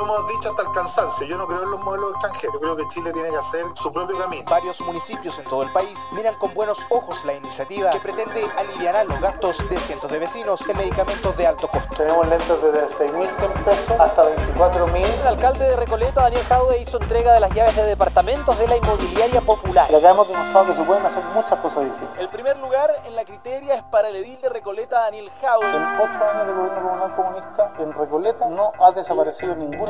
Lo hemos dicho hasta el cansancio. Yo no creo en los modelos extranjeros. Yo creo que Chile tiene que hacer su propio camino. Varios municipios en todo el país miran con buenos ojos la iniciativa que pretende aliviar los gastos de cientos de vecinos en medicamentos de alto costo. Tenemos lentos desde 6.100 pesos hasta 24.000. El alcalde de Recoleta, Daniel Jaude, hizo entrega de las llaves de departamentos de la inmobiliaria popular. Acá hemos demostrado que se pueden hacer muchas cosas distintas. El primer lugar en la criteria es para el edil de Recoleta, Daniel Jaude. En ocho años de gobierno comunal comunista, en Recoleta no ha desaparecido ninguna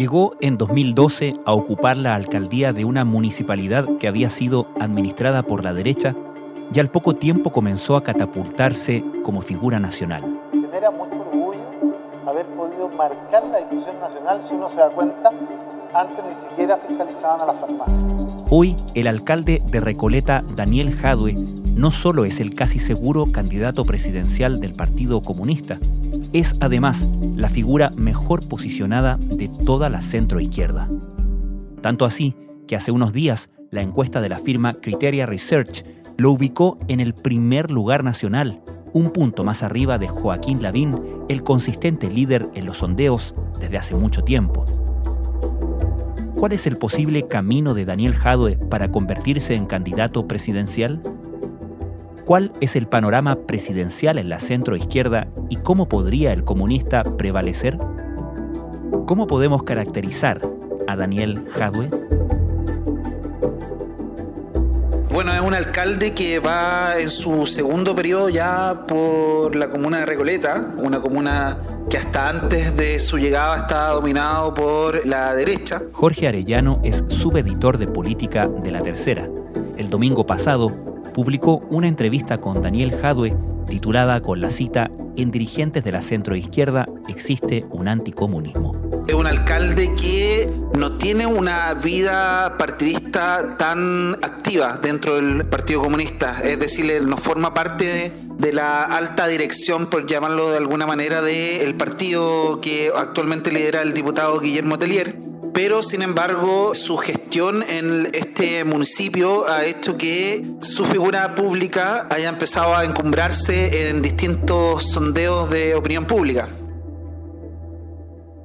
Llegó en 2012 a ocupar la alcaldía de una municipalidad que había sido administrada por la derecha y al poco tiempo comenzó a catapultarse como figura nacional. Genera mucho orgullo haber podido marcar la discusión nacional, si uno se da cuenta, antes ni siquiera fiscalizaban a las farmacias. Hoy, el alcalde de Recoleta, Daniel Jadue, no solo es el casi seguro candidato presidencial del Partido Comunista, es además la figura mejor posicionada de toda la centroizquierda. Tanto así que hace unos días la encuesta de la firma Criteria Research lo ubicó en el primer lugar nacional, un punto más arriba de Joaquín Lavín, el consistente líder en los sondeos desde hace mucho tiempo. ¿Cuál es el posible camino de Daniel Jadue para convertirse en candidato presidencial? ¿Cuál es el panorama presidencial en la centroizquierda y cómo podría el comunista prevalecer? ¿Cómo podemos caracterizar a Daniel Jadwe? Bueno, es un alcalde que va en su segundo periodo ya por la comuna de Recoleta, una comuna que hasta antes de su llegada estaba dominado por la derecha. Jorge Arellano es subeditor de política de La Tercera. El domingo pasado publicó una entrevista con Daniel Jadwe titulada con la cita En dirigentes de la centroizquierda existe un anticomunismo. Es un alcalde que no tiene una vida partidista tan activa dentro del Partido Comunista, es decir, no forma parte de, la alta dirección, por llamarlo de alguna manera, del partido que actualmente lidera el diputado Guillermo Tellier pero sin embargo su gestión en este municipio ha hecho que su figura pública haya empezado a encumbrarse en distintos sondeos de opinión pública.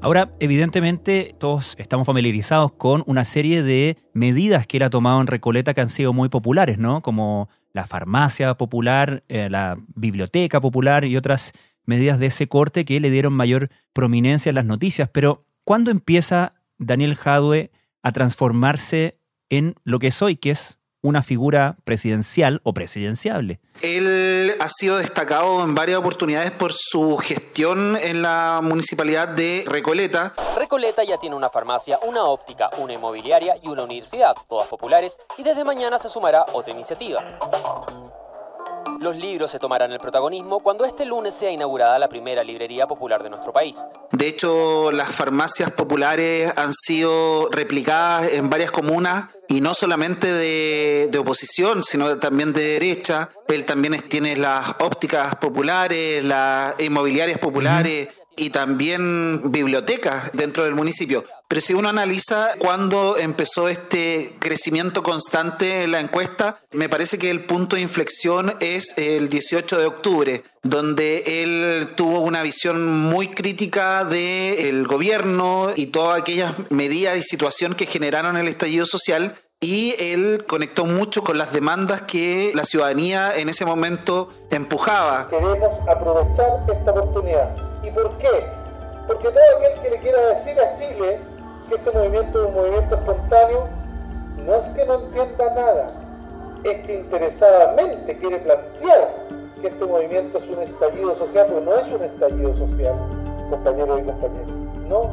Ahora, evidentemente, todos estamos familiarizados con una serie de medidas que él ha tomado en Recoleta que han sido muy populares, ¿no? Como la farmacia popular, eh, la biblioteca popular y otras medidas de ese corte que le dieron mayor prominencia en las noticias. Pero, ¿cuándo empieza Daniel Jadwe a transformarse en lo que es hoy, que es una figura presidencial o presidenciable. Él ha sido destacado en varias oportunidades por su gestión en la municipalidad de Recoleta. Recoleta ya tiene una farmacia, una óptica, una inmobiliaria y una universidad, todas populares, y desde mañana se sumará otra iniciativa. Los libros se tomarán el protagonismo cuando este lunes sea inaugurada la primera librería popular de nuestro país. De hecho, las farmacias populares han sido replicadas en varias comunas y no solamente de, oposición, sino también de derecha. Él también tiene las ópticas populares, las inmobiliarias populares y también bibliotecas dentro del municipio. Pero si uno analiza cuándo empezó este crecimiento constante en la encuesta, me parece que el punto de inflexión es el 18 de octubre, donde él tuvo una visión muy crítica del gobierno y todas aquellas medidas y situación que generaron el estallido social y él conectó mucho con las demandas que la ciudadanía en ese momento empujaba. Queremos aprovechar esta oportunidad ¿Y por qué? Porque todo aquel que le quiera decir a Chile que este movimiento es un movimiento espontáneo, no es que no entienda nada, es que interesadamente quiere plantear que este movimiento es un estallido social, pero no es un estallido social, compañeros y compañeras. No,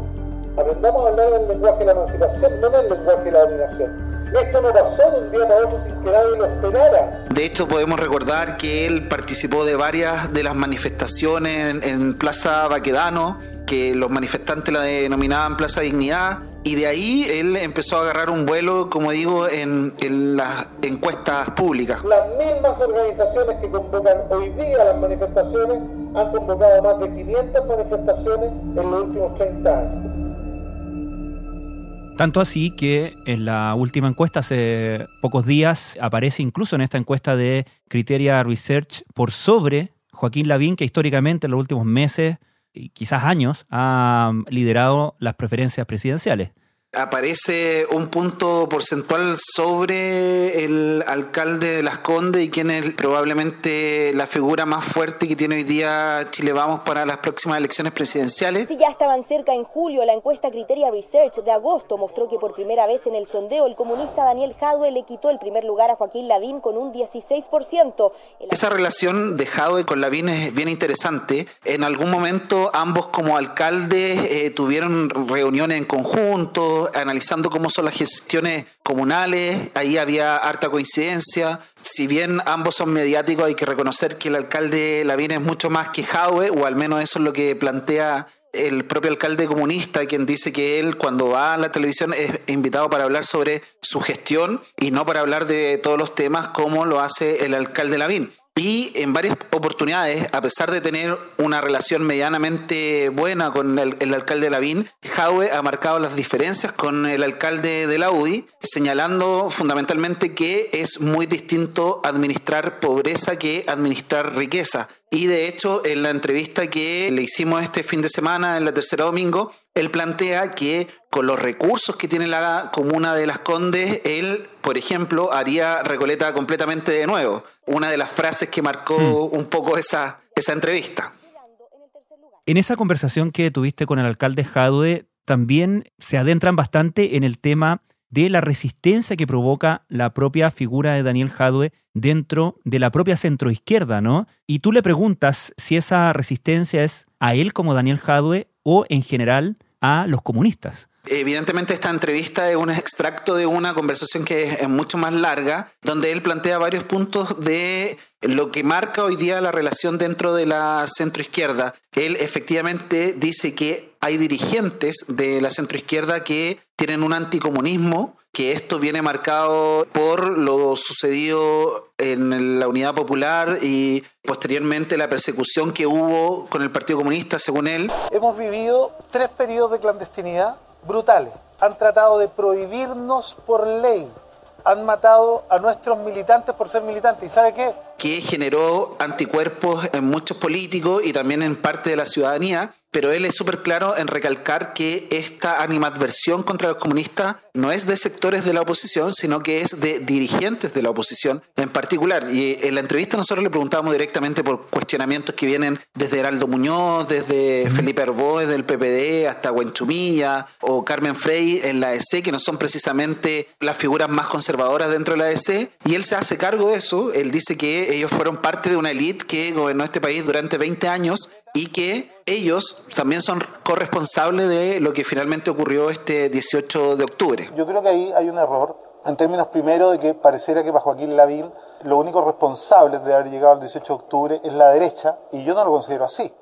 aprendamos a hablar en el lenguaje de la emancipación, no en el lenguaje de la dominación. Esto no pasó de un día para otro sin que nadie lo esperara. De hecho, podemos recordar que él participó de varias de las manifestaciones en, Plaza Baquedano, que los manifestantes la denominaban Plaza Dignidad, Y de ahí él empezó a agarrar un vuelo, como digo, en, en las encuestas públicas. Las mismas organizaciones que convocan hoy día las manifestaciones han convocado más de 500 manifestaciones en los últimos 30 años. Tanto así que en la última encuesta hace pocos días aparece incluso en esta encuesta de Criteria Research por sobre Joaquín Lavín, que históricamente en los últimos meses quizás años ha liderado las preferencias presidenciales aparece un punto porcentual sobre el alcalde de Las Condes y quien es probablemente la figura más fuerte que tiene hoy día Chile Vamos para las próximas elecciones presidenciales. Si ya estaban cerca en julio, la encuesta Criteria Research de agosto mostró que por primera vez en el sondeo el comunista Daniel Jadwe le quitó el primer lugar a Joaquín Lavín con un 16%. Esa relación de Jadwe con Lavín es bien interesante. En algún momento ambos como alcaldes eh, tuvieron reuniones en conjunto, analizando cómo son las gestiones comunales, ahí había harta coincidencia. Si bien ambos son mediáticos, hay que reconocer que el alcalde Lavín es mucho más que Jaue, o al menos eso es lo que plantea el propio alcalde comunista, quien dice que él cuando va a la televisión es invitado para hablar sobre su gestión y no para hablar de todos los temas como lo hace el alcalde Lavín. Y en varias oportunidades, a pesar de tener una relación medianamente buena con el, alcalde Lavín, Jaue ha marcado las diferencias con el alcalde de la UDI, señalando fundamentalmente que es muy distinto administrar pobreza que administrar riqueza. Y de hecho, en la entrevista que le hicimos este fin de semana, en la tercera domingo, él plantea que con los recursos que tiene la comuna de Las Condes, él, por ejemplo, haría Recoleta completamente de nuevo. Una de las frases que marcó hmm. un poco esa, esa entrevista. En esa conversación que tuviste con el alcalde Jadwe, también se adentran bastante en el tema de la resistencia que provoca la propia figura de Daniel Jadwe dentro de la propia centroizquierda, ¿no? Y tú le preguntas si esa resistencia es a él como Daniel Jadwe o en general a los comunistas. Evidentemente esta entrevista es un extracto de una conversación que es mucho más larga, donde él plantea varios puntos de lo que marca hoy día la relación dentro de la centroizquierda. Él efectivamente dice que hay dirigentes de la centroizquierda que tienen un anticomunismo, que esto viene marcado por lo sucedido en la Unidad Popular y posteriormente la persecución que hubo con el Partido Comunista, según él. Hemos vivido tres periodos de clandestinidad brutales. Han tratado de prohibirnos por ley. Han matado a nuestros militantes por ser militantes. ¿Y sabe qué? Que generó anticuerpos en muchos políticos y también en parte de la ciudadanía pero él es súper claro en recalcar que esta animadversión contra los comunistas no es de sectores de la oposición, sino que es de dirigentes de la oposición en particular. Y en la entrevista nosotros le preguntábamos directamente por cuestionamientos que vienen desde Heraldo Muñoz, desde Felipe Arboes del PPD hasta Huenchumilla o Carmen Frey en la EC, que no son precisamente las figuras más conservadoras dentro de la EC. Y él se hace cargo de eso. Él dice que ellos fueron parte de una élite que gobernó este país durante 20 años y que ellos también son corresponsables de lo que finalmente ocurrió este 18 de octubre. Yo creo que ahí hay un error, en términos primero de que pareciera que para Joaquín Lavín lo único responsable de haber llegado al 18 de octubre es la derecha, y yo no lo considero así.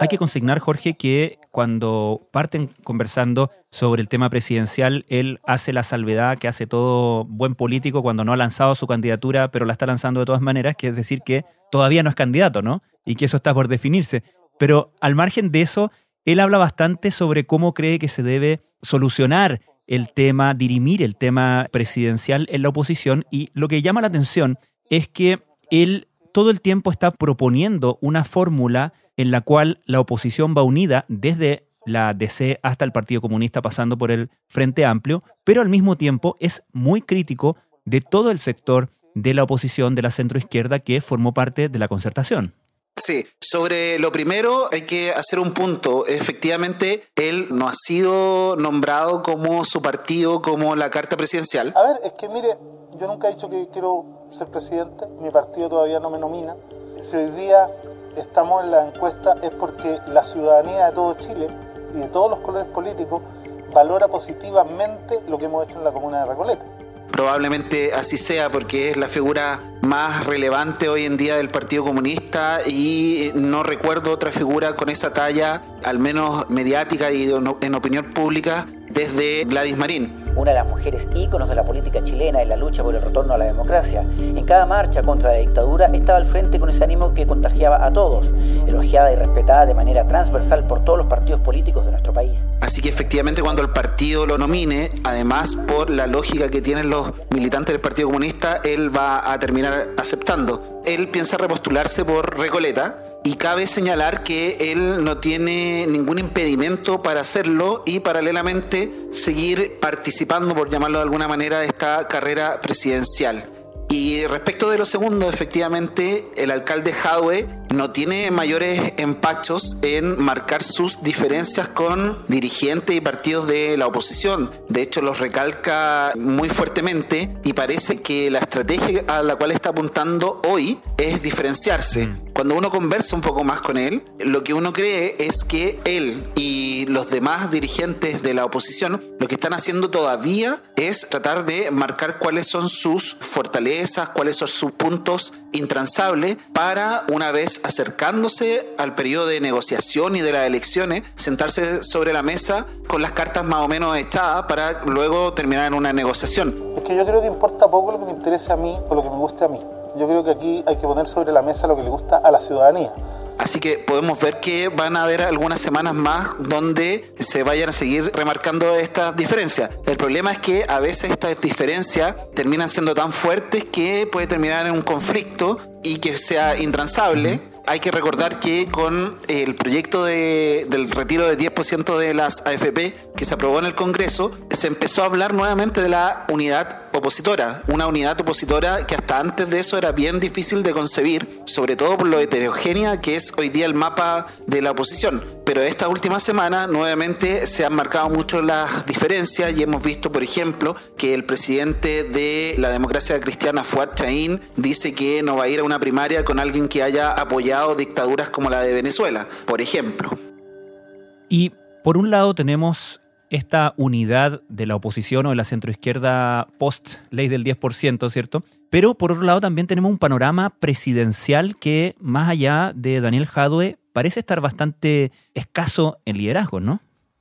Hay que consignar, Jorge, que cuando parten conversando sobre el tema presidencial, él hace la salvedad que hace todo buen político cuando no ha lanzado su candidatura, pero la está lanzando de todas maneras, que es decir que todavía no es candidato, ¿no? Y que eso está por definirse. Pero al margen de eso, él habla bastante sobre cómo cree que se debe solucionar el tema, dirimir el tema presidencial en la oposición y lo que llama la atención es que él todo el tiempo está proponiendo una fórmula en la cual la oposición va unida desde la DC hasta el Partido Comunista pasando por el Frente Amplio, pero al mismo tiempo es muy crítico de todo el sector de la oposición de la centroizquierda que formó parte de la concertación. Sí, sobre lo primero hay que hacer un punto. Efectivamente, él no ha sido nombrado como su partido, como la carta presidencial. A ver, es que mire, yo nunca he dicho que quiero ser presidente, mi partido todavía no me nomina. Si hoy día estamos en la encuesta es porque la ciudadanía de todo Chile y de todos los colores políticos valora positivamente lo que hemos hecho en la comuna de Recoleta. Probablemente así sea porque es la figura más relevante hoy en día del Partido Comunista y no recuerdo otra figura con esa talla, al menos mediática y en opinión pública, desde Gladys Marín. Una de las mujeres íconos de la política chilena en la lucha por el retorno a la democracia. En cada marcha contra la dictadura estaba al frente con ese ánimo que contagiaba a todos, elogiada y respetada de manera transversal por todos los partidos políticos de nuestro país. Así que efectivamente cuando el partido lo nomine, además por la lógica que tienen los militantes del Partido Comunista, él va a terminar aceptando. Él piensa repostularse por Recoleta y cabe señalar que él no tiene ningún impedimento para hacerlo y paralelamente seguir participando, por llamarlo de alguna manera, de esta carrera presidencial. Y respecto de lo segundo, efectivamente, el alcalde Jadwe no tiene mayores empachos en marcar sus diferencias con dirigentes y partidos de la oposición. De hecho, los recalca muy fuertemente y parece que la estrategia a la cual está apuntando hoy es diferenciarse. Cuando uno conversa un poco más con él, lo que uno cree es que él y los demás dirigentes de la oposición lo que están haciendo todavía es tratar de marcar cuáles son sus fortalezas, cuáles son sus puntos intransables para una vez acercándose al periodo de negociación y de las elecciones, sentarse sobre la mesa con las cartas más o menos echadas para luego terminar en una negociación. Es que yo creo que importa poco lo que me interese a mí o lo que me guste a mí. Yo creo que aquí hay que poner sobre la mesa lo que le gusta a la ciudadanía. Así que podemos ver que van a haber algunas semanas más donde se vayan a seguir remarcando estas diferencias. El problema es que a veces estas diferencias terminan siendo tan fuertes que puede terminar en un conflicto y que sea intransable hay que recordar que con el proyecto del retiro de 10% de las AFP que se aprobó en el Congreso, se empezó a hablar nuevamente de la unidad opositora, una unidad opositora que hasta antes de eso era bien difícil de concebir, sobre todo por lo heterogénea que es hoy día el mapa de la oposición. Pero esta última semana nuevamente se han marcado mucho las diferencias y hemos visto, por ejemplo, que el presidente de la democracia cristiana, Fuad Chaín, dice que no va a ir a una primaria con alguien que haya apoyado dictaduras como la de Venezuela, por ejemplo. Y por un lado tenemos esta unidad de la oposición o de la centroizquierda post ley del 10%, ¿cierto? Pero por otro lado también tenemos un panorama presidencial que, más allá de Daniel Jadwe, parece estar bastante escaso en liderazgo, ¿no?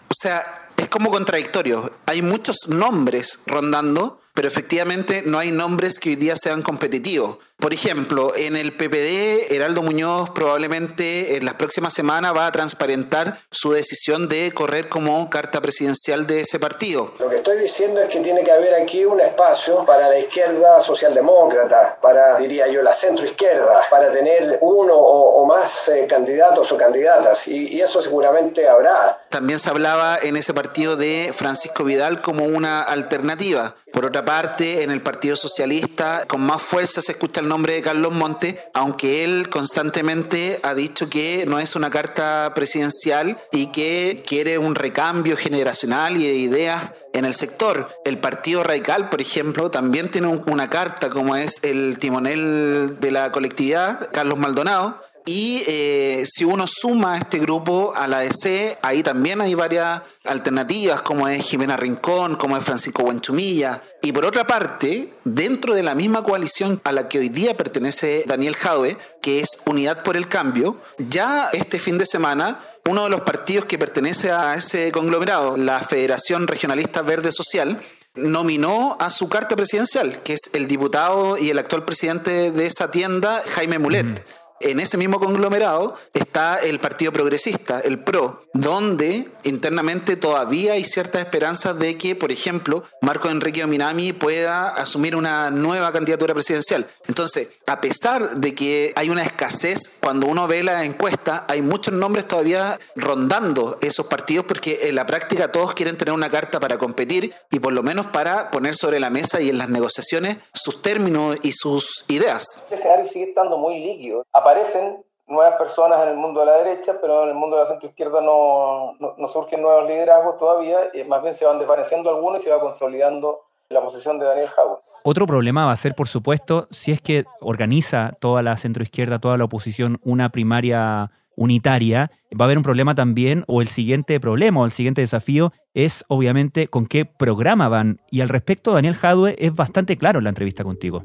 O sea, es como contradictorio. Hay muchos nombres rondando, pero efectivamente no hay nombres que hoy día sean competitivos. Por ejemplo, en el PPD, Heraldo Muñoz probablemente en las próximas semanas va a transparentar su decisión de correr como carta presidencial de ese partido. Lo que estoy diciendo es que tiene que haber aquí un espacio para la izquierda socialdemócrata, para, diría yo, la centroizquierda, para tener uno o, más eh, candidatos o candidatas, y, y eso seguramente habrá. También se hablaba en ese partido de Francisco Vidal como una alternativa. Por otra parte, en el Partido Socialista, con más fuerza se escucha el nombre de Carlos Monte, aunque él constantemente ha dicho que no es una carta presidencial y que quiere un recambio generacional y de ideas en el sector. El Partido Radical, por ejemplo, también tiene una carta como es el timonel de la colectividad, Carlos Maldonado, y eh, si uno suma este grupo a la DC, ahí también hay varias alternativas, como es Jimena Rincón, como es Francisco Buenchumilla. Y por otra parte, dentro de la misma coalición a la que hoy día pertenece Daniel Jadwe, que es Unidad por el Cambio, ya este fin de semana uno de los partidos que pertenece a ese conglomerado, la Federación Regionalista Verde Social, nominó a su carta presidencial, que es el diputado y el actual presidente de esa tienda, Jaime Mulet en ese mismo conglomerado está el Partido Progresista, el PRO, donde internamente todavía hay ciertas esperanzas de que, por ejemplo, Marco Enrique Ominami pueda asumir una nueva candidatura presidencial. Entonces, a pesar de que hay una escasez, cuando uno ve la encuesta, hay muchos nombres todavía rondando esos partidos porque en la práctica todos quieren tener una carta para competir y por lo menos para poner sobre la mesa y en las negociaciones sus términos y sus ideas. Escenario sigue estando muy líquido aparecen nuevas personas en el mundo de la derecha, pero en el mundo de la centroizquierda no, no, no surgen nuevos liderazgos todavía, más bien se van desvaneciendo algunos y se va consolidando la posición de Daniel Howard. Otro problema va a ser, por supuesto, si es que organiza toda la centroizquierda, toda la oposición, una primaria unitaria, va a haber un problema también, o el siguiente problema, o el siguiente desafío, es obviamente con qué programa van. Y al respecto, Daniel Jadwe es bastante claro en la entrevista contigo.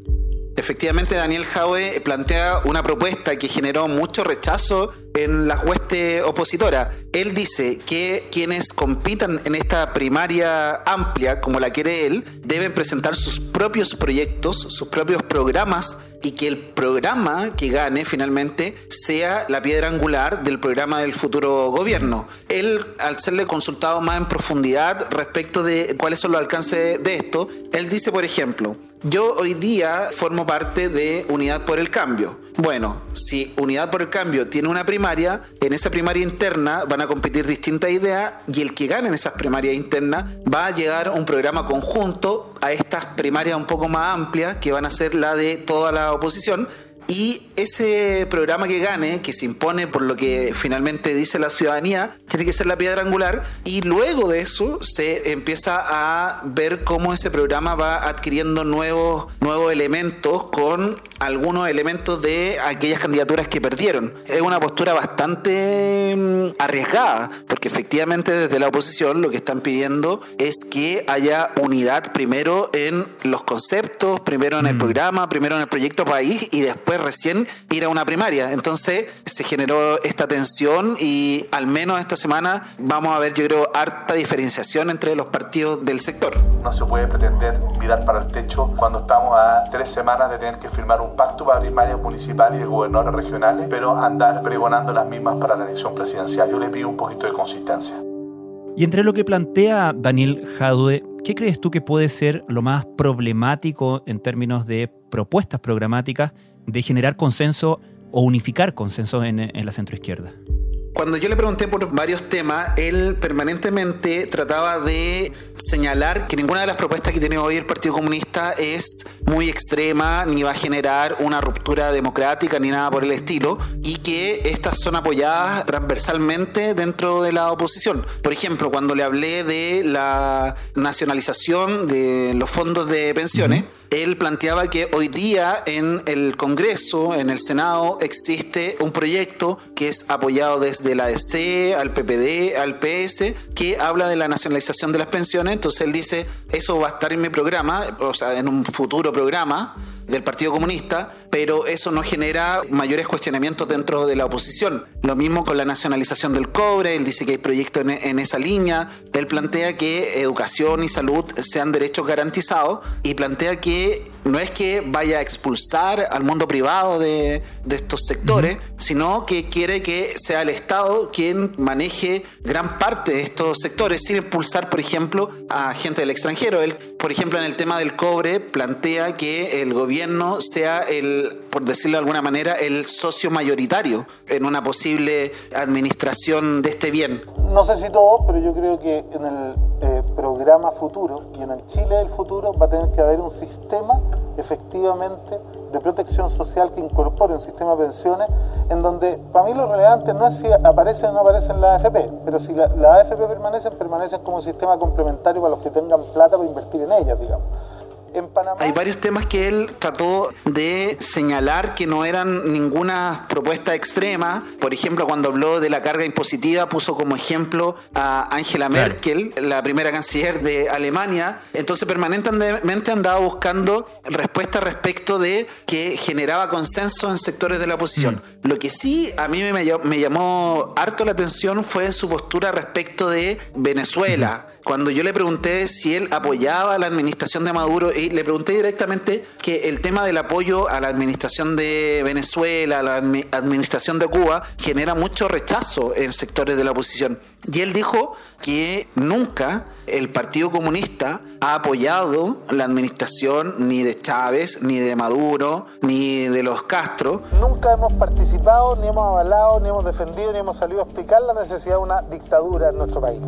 Efectivamente Daniel Jaue plantea una propuesta que generó mucho rechazo en las huestes opositoras. Él dice que quienes compitan en esta primaria amplia, como la quiere él, deben presentar sus propios proyectos, sus propios programas y que el programa que gane finalmente sea la piedra angular del programa del futuro gobierno. Él, al serle consultado más en profundidad respecto de cuáles son los alcances de esto, él dice, por ejemplo, yo hoy día formo parte de Unidad por el Cambio. Bueno, si Unidad por el Cambio tiene una primaria, en esa primaria interna van a competir distintas ideas y el que gane en esas primarias internas va a llegar un programa conjunto a estas primarias un poco más amplias que van a ser la de toda la oposición y ese programa que gane, que se impone por lo que finalmente dice la ciudadanía, tiene que ser la piedra angular. Y luego de eso se empieza a ver cómo ese programa va adquiriendo nuevos, nuevos elementos con algunos elementos de aquellas candidaturas que perdieron. Es una postura bastante mm, arriesgada, porque efectivamente desde la oposición lo que están pidiendo es que haya unidad primero en los conceptos, primero en el mm. programa, primero en el proyecto país y después recién ir a una primaria. Entonces se generó esta tensión y al menos esta semana vamos a ver, yo creo, harta diferenciación entre los partidos del sector. No se puede pretender mirar para el techo cuando estamos a tres semanas de tener que firmar un pacto para primarias municipales y de gobernadores regionales, pero andar pregonando las mismas para la elección presidencial. Yo le pido un poquito de consistencia. Y entre lo que plantea Daniel Jadue, ¿qué crees tú que puede ser lo más problemático en términos de propuestas programáticas de generar consenso o unificar consensos en, en la centroizquierda? Cuando yo le pregunté por varios temas, él permanentemente trataba de señalar que ninguna de las propuestas que tiene hoy el Partido Comunista es muy extrema, ni va a generar una ruptura democrática, ni nada por el estilo, y que estas son apoyadas transversalmente dentro de la oposición. Por ejemplo, cuando le hablé de la nacionalización de los fondos de pensiones, él planteaba que hoy día en el Congreso, en el Senado, existe un proyecto que es apoyado desde la ADC, al PPD, al PS, que habla de la nacionalización de las pensiones. Entonces él dice, eso va a estar en mi programa, o sea, en un futuro programa del Partido Comunista, pero eso no genera mayores cuestionamientos dentro de la oposición. Lo mismo con la nacionalización del cobre, él dice que hay proyectos en, esa línea, él plantea que educación y salud sean derechos garantizados y plantea que no es que vaya a expulsar al mundo privado de, estos sectores, sino que quiere que sea el Estado quien maneje gran parte de estos sectores, sin expulsar, por ejemplo, a gente del extranjero. Él, por ejemplo, en el tema del cobre, plantea que el gobierno sea el, por decirlo de alguna manera, el socio mayoritario en una posible administración de este bien. No sé si todo, pero yo creo que en el eh, programa futuro y en el Chile del futuro va a tener que haber un sistema efectivamente de protección social que incorpore un sistema de pensiones en donde para mí lo relevante no es si aparecen o no aparecen las AFP, pero si las la AFP permanecen, permanecen como un sistema complementario para los que tengan plata para invertir en ellas, digamos. Hay varios temas que él trató de señalar que no eran ninguna propuesta extrema. Por ejemplo, cuando habló de la carga impositiva, puso como ejemplo a Angela Merkel, la primera canciller de Alemania. Entonces, permanentemente andaba buscando respuestas respecto de que generaba consenso en sectores de la oposición. Mm. Lo que sí a mí me, me, llamó harto la atención fue su postura respecto de Venezuela. Cuando yo le pregunté si él apoyaba la administración de Maduro y le pregunté directamente que el tema del apoyo a la administración de Venezuela, a la administración de Cuba, genera mucho rechazo en sectores de la oposición. Y él dijo que nunca el Partido Comunista ha apoyado la administración ni de Chávez, ni de Maduro, ni de los Castro. Nunca hemos participado, ni hemos avalado, ni hemos defendido, ni hemos salido a explicar la necesidad de una dictadura en nuestro país.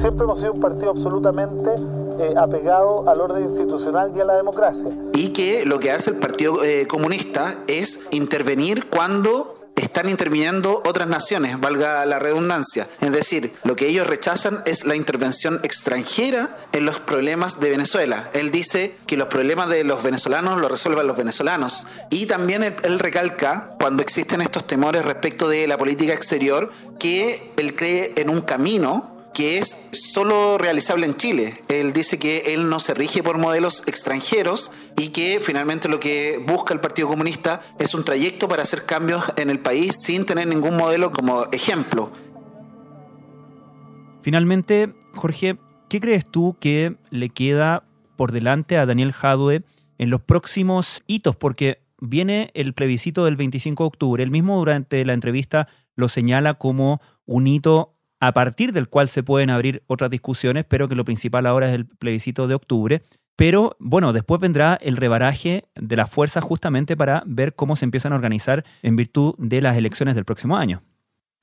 Siempre hemos sido un partido absolutamente eh, apegado al orden institucional y a la democracia. Y que lo que hace el Partido eh, Comunista es intervenir cuando están interviniendo otras naciones, valga la redundancia. Es decir, lo que ellos rechazan es la intervención extranjera en los problemas de Venezuela. Él dice que los problemas de los venezolanos los resuelvan los venezolanos. Y también él, recalca, cuando existen estos temores respecto de la política exterior, que él cree en un camino que es solo realizable en Chile. Él dice que él no se rige por modelos extranjeros y que finalmente lo que busca el Partido Comunista es un trayecto para hacer cambios en el país sin tener ningún modelo como ejemplo. Finalmente, Jorge, ¿qué crees tú que le queda por delante a Daniel Jadwe en los próximos hitos? Porque viene el plebiscito del 25 de octubre. Él mismo durante la entrevista lo señala como un hito a partir del cual se pueden abrir otras discusiones, pero que lo principal ahora es el plebiscito de octubre. Pero bueno, después vendrá el rebaraje de las fuerzas justamente para ver cómo se empiezan a organizar en virtud de las elecciones del próximo año.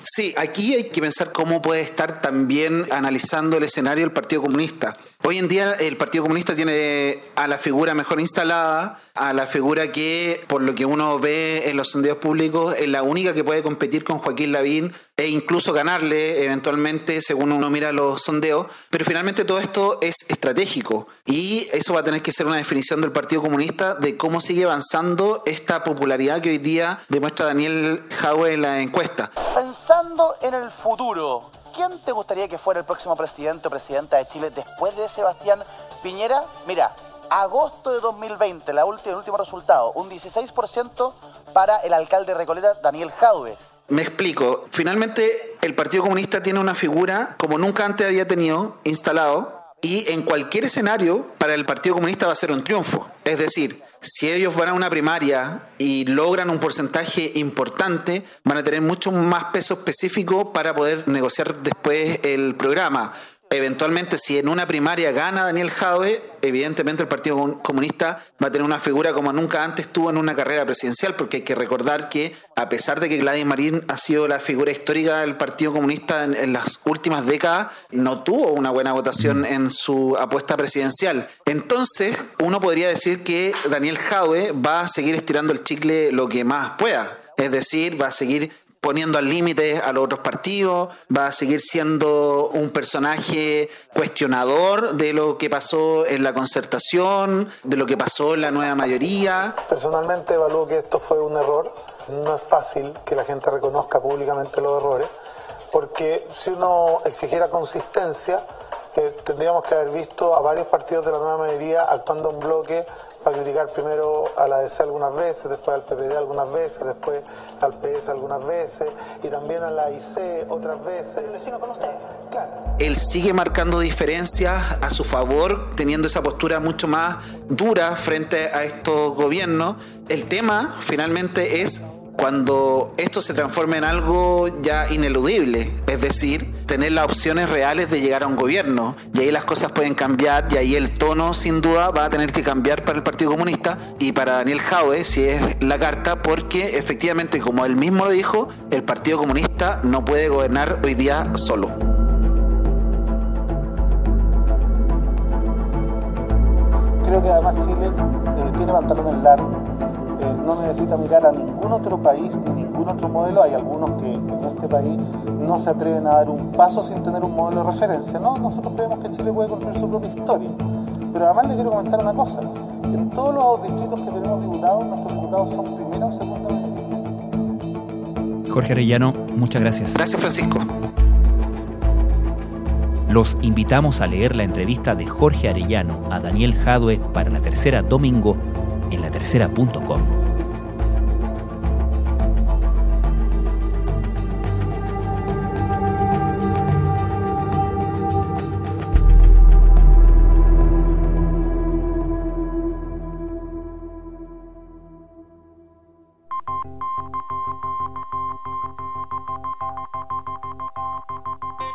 Sí, aquí hay que pensar cómo puede estar también analizando el escenario del Partido Comunista. Hoy en día el Partido Comunista tiene a la figura mejor instalada, a la figura que, por lo que uno ve en los sondeos públicos, es la única que puede competir con Joaquín Lavín e incluso ganarle eventualmente, según uno mira los sondeos. Pero finalmente todo esto es estratégico y eso va a tener que ser una definición del Partido Comunista de cómo sigue avanzando esta popularidad que hoy día demuestra Daniel Jaue en la encuesta. Pensando en el futuro, ¿quién te gustaría que fuera el próximo presidente o presidenta de Chile después de Sebastián Piñera? Mira, agosto de 2020, la última, el último resultado, un 16% para el alcalde de Recoleta, Daniel Jaue. Me explico. Finalmente, el Partido Comunista tiene una figura como nunca antes había tenido instalado y en cualquier escenario para el Partido Comunista va a ser un triunfo. Es decir, si ellos van a una primaria y logran un porcentaje importante, van a tener mucho más peso específico para poder negociar después el programa eventualmente si en una primaria gana Daniel Jaue, evidentemente el Partido Comunista va a tener una figura como nunca antes tuvo en una carrera presidencial, porque hay que recordar que a pesar de que Gladys Marín ha sido la figura histórica del Partido Comunista en, las últimas décadas, no tuvo una buena votación en su apuesta presidencial. Entonces, uno podría decir que Daniel Jaue va a seguir estirando el chicle lo que más pueda. Es decir, va a seguir poniendo al límite a los otros partidos, va a seguir siendo un personaje cuestionador de lo que pasó en la concertación, de lo que pasó en la nueva mayoría. Personalmente evalúo que esto fue un error. No es fácil que la gente reconozca públicamente los errores, porque si uno exigiera consistencia, eh, tendríamos que haber visto a varios partidos de la nueva mayoría actuando en bloque para criticar primero a la DC algunas veces, después al PPD algunas veces, después al PS algunas veces y también a la IC otras veces. con usted. Él sigue marcando diferencias a su favor, teniendo esa postura mucho más dura frente a estos gobiernos. El tema finalmente es cuando esto se transforma en algo ya ineludible, es decir, tener las opciones reales de llegar a un gobierno. Y ahí las cosas pueden cambiar y ahí el tono sin duda va a tener que cambiar para el Partido Comunista y para Daniel Jaue, si es la carta, porque efectivamente, como él mismo dijo, el Partido Comunista no puede gobernar hoy día solo. Creo que además Chile eh, tiene pantalones largos no necesita mirar a ningún otro país ni ningún otro modelo. Hay algunos que en este país no se atreven a dar un paso sin tener un modelo de referencia. No, nosotros creemos que Chile puede construir su propia historia. Pero además le quiero comentar una cosa. En todos los distritos que tenemos diputados, nuestros diputados son primera o segunda Jorge Arellano, muchas gracias. Gracias, Francisco. Los invitamos a leer la entrevista de Jorge Arellano a Daniel Jadue para la tercera domingo en latercera.com.